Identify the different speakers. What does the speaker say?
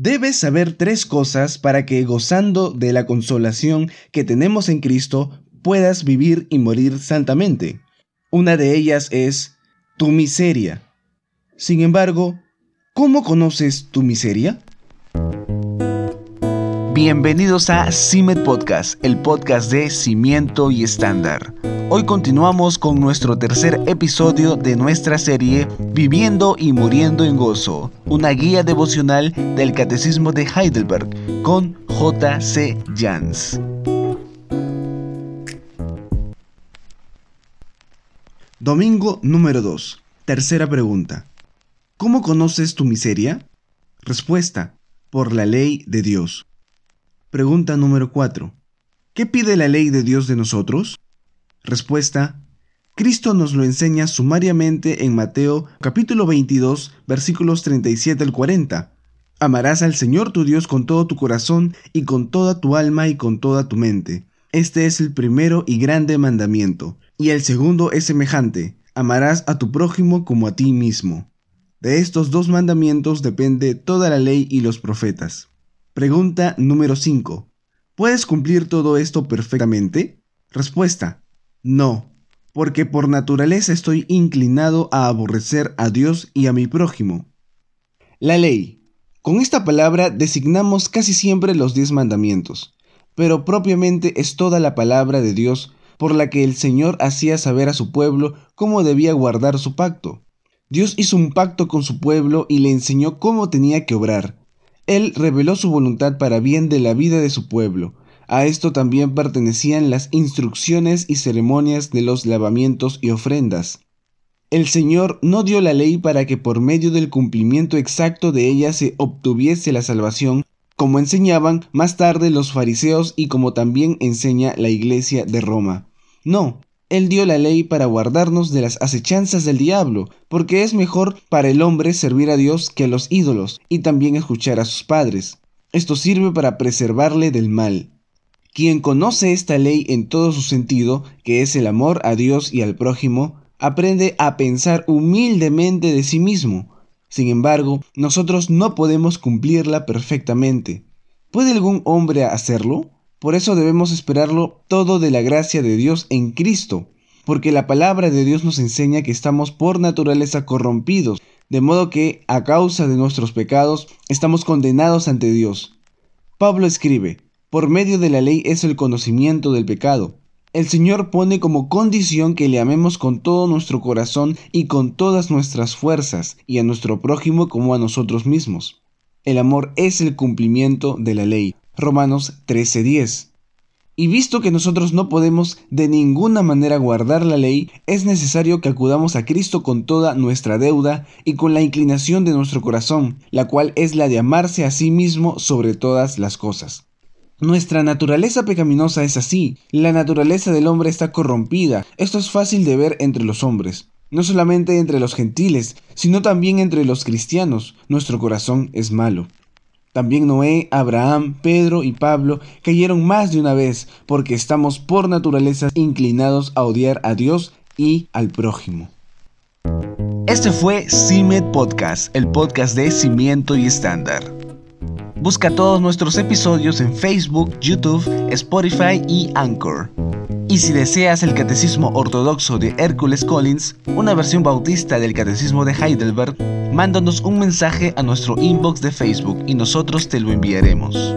Speaker 1: Debes saber tres cosas para que gozando de la consolación que tenemos en Cristo puedas vivir y morir santamente. Una de ellas es tu miseria. Sin embargo, ¿cómo conoces tu miseria? Bienvenidos a CIMET Podcast, el podcast de Cimiento y Estándar. Hoy continuamos con nuestro tercer episodio de nuestra serie Viviendo y Muriendo en Gozo, una guía devocional del Catecismo de Heidelberg con J.C. Jans. Domingo número 2. Tercera pregunta. ¿Cómo conoces tu miseria? Respuesta. Por la ley de Dios. Pregunta número 4. ¿Qué pide la ley de Dios de nosotros? Respuesta. Cristo nos lo enseña sumariamente en Mateo capítulo 22 versículos 37 al 40. Amarás al Señor tu Dios con todo tu corazón y con toda tu alma y con toda tu mente. Este es el primero y grande mandamiento. Y el segundo es semejante. Amarás a tu prójimo como a ti mismo. De estos dos mandamientos depende toda la ley y los profetas. Pregunta número 5. ¿Puedes cumplir todo esto perfectamente? Respuesta. No, porque por naturaleza estoy inclinado a aborrecer a Dios y a mi prójimo. La ley. Con esta palabra designamos casi siempre los diez mandamientos, pero propiamente es toda la palabra de Dios por la que el Señor hacía saber a su pueblo cómo debía guardar su pacto. Dios hizo un pacto con su pueblo y le enseñó cómo tenía que obrar, él reveló su voluntad para bien de la vida de su pueblo. A esto también pertenecían las instrucciones y ceremonias de los lavamientos y ofrendas. El Señor no dio la ley para que por medio del cumplimiento exacto de ella se obtuviese la salvación, como enseñaban más tarde los fariseos y como también enseña la Iglesia de Roma. No, él dio la ley para guardarnos de las acechanzas del diablo, porque es mejor para el hombre servir a Dios que a los ídolos, y también escuchar a sus padres. Esto sirve para preservarle del mal. Quien conoce esta ley en todo su sentido, que es el amor a Dios y al prójimo, aprende a pensar humildemente de sí mismo. Sin embargo, nosotros no podemos cumplirla perfectamente. ¿Puede algún hombre hacerlo? Por eso debemos esperarlo todo de la gracia de Dios en Cristo, porque la palabra de Dios nos enseña que estamos por naturaleza corrompidos, de modo que, a causa de nuestros pecados, estamos condenados ante Dios. Pablo escribe, por medio de la ley es el conocimiento del pecado. El Señor pone como condición que le amemos con todo nuestro corazón y con todas nuestras fuerzas, y a nuestro prójimo como a nosotros mismos. El amor es el cumplimiento de la ley. Romanos 13:10. Y visto que nosotros no podemos de ninguna manera guardar la ley, es necesario que acudamos a Cristo con toda nuestra deuda y con la inclinación de nuestro corazón, la cual es la de amarse a sí mismo sobre todas las cosas. Nuestra naturaleza pecaminosa es así, la naturaleza del hombre está corrompida, esto es fácil de ver entre los hombres. No solamente entre los gentiles, sino también entre los cristianos, nuestro corazón es malo. También Noé, Abraham, Pedro y Pablo cayeron más de una vez porque estamos por naturaleza inclinados a odiar a Dios y al prójimo. Este fue CIMED Podcast, el podcast de cimiento y estándar. Busca todos nuestros episodios en Facebook, YouTube, Spotify y Anchor. Y si deseas el Catecismo Ortodoxo de Hércules Collins, una versión bautista del Catecismo de Heidelberg, mándanos un mensaje a nuestro inbox de Facebook y nosotros te lo enviaremos.